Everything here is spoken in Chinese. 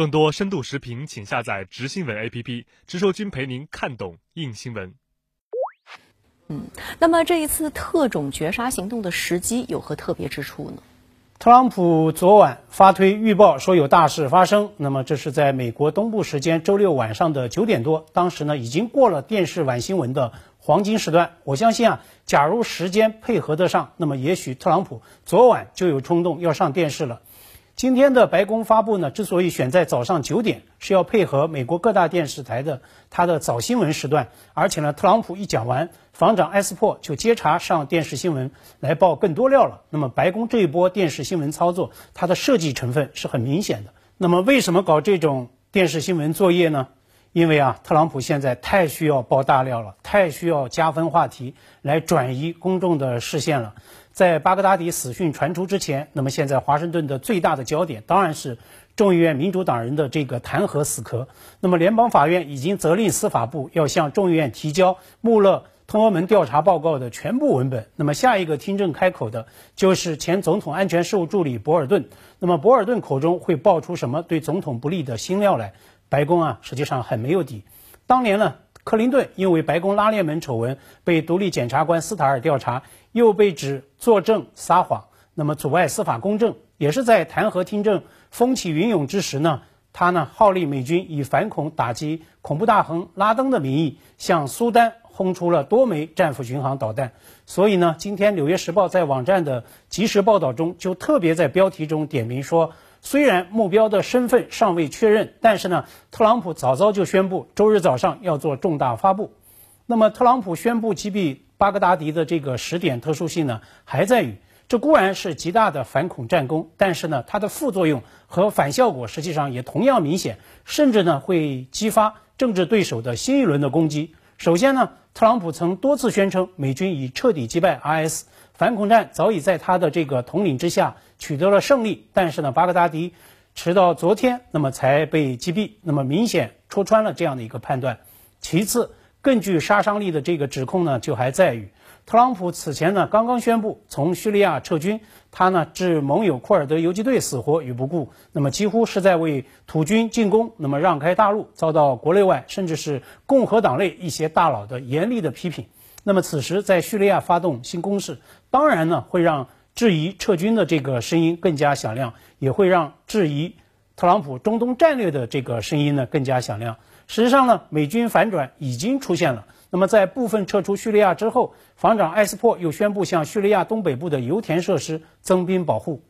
更多深度视频，请下载直新闻 APP，直说君陪您看懂硬新闻。嗯，那么这一次特种绝杀行动的时机有何特别之处呢？特朗普昨晚发推预报说有大事发生，那么这是在美国东部时间周六晚上的九点多，当时呢已经过了电视晚新闻的黄金时段。我相信啊，假如时间配合得上，那么也许特朗普昨晚就有冲动要上电视了。今天的白宫发布呢，之所以选在早上九点，是要配合美国各大电视台的它的早新闻时段。而且呢，特朗普一讲完，防长埃斯珀就接茬上电视新闻来报更多料了。那么，白宫这一波电视新闻操作，它的设计成分是很明显的。那么，为什么搞这种电视新闻作业呢？因为啊，特朗普现在太需要爆大料了，太需要加分话题来转移公众的视线了。在巴格达迪死讯传出之前，那么现在华盛顿的最大的焦点当然是众议院民主党人的这个弹劾死磕。那么联邦法院已经责令司法部要向众议院提交穆勒通俄门调查报告的全部文本。那么下一个听证开口的就是前总统安全事务助理博尔顿。那么博尔顿口中会爆出什么对总统不利的新料来？白宫啊，实际上很没有底。当年呢？克林顿因为白宫拉链门丑闻被独立检察官斯塔尔调查，又被指作证撒谎，那么阻碍司法公正。也是在弹劾听证风起云涌之时呢，他呢号令美军以反恐打击恐怖大亨拉登的名义，向苏丹轰出了多枚战斧巡航导弹。所以呢，今天《纽约时报》在网站的及时报道中，就特别在标题中点名说。虽然目标的身份尚未确认，但是呢，特朗普早早就宣布周日早上要做重大发布。那么，特朗普宣布击毙巴格达迪的这个时点特殊性呢，还在于这固然是极大的反恐战功，但是呢，它的副作用和反效果实际上也同样明显，甚至呢会激发政治对手的新一轮的攻击。首先呢，特朗普曾多次宣称美军已彻底击败 IS。反恐战早已在他的这个统领之下取得了胜利，但是呢，巴格达迪直到昨天那么才被击毙，那么明显戳穿了这样的一个判断。其次，更具杀伤力的这个指控呢，就还在于特朗普此前呢刚刚宣布从叙利亚撤军，他呢置盟友库尔德游击队死活于不顾，那么几乎是在为土军进攻，那么让开大路，遭到国内外甚至是共和党内一些大佬的严厉的批评。那么此时在叙利亚发动新攻势，当然呢会让质疑撤军的这个声音更加响亮，也会让质疑特朗普中东战略的这个声音呢更加响亮。实际上呢，美军反转已经出现了。那么在部分撤出叙利亚之后，防长埃斯珀又宣布向叙利亚东北部的油田设施增兵保护。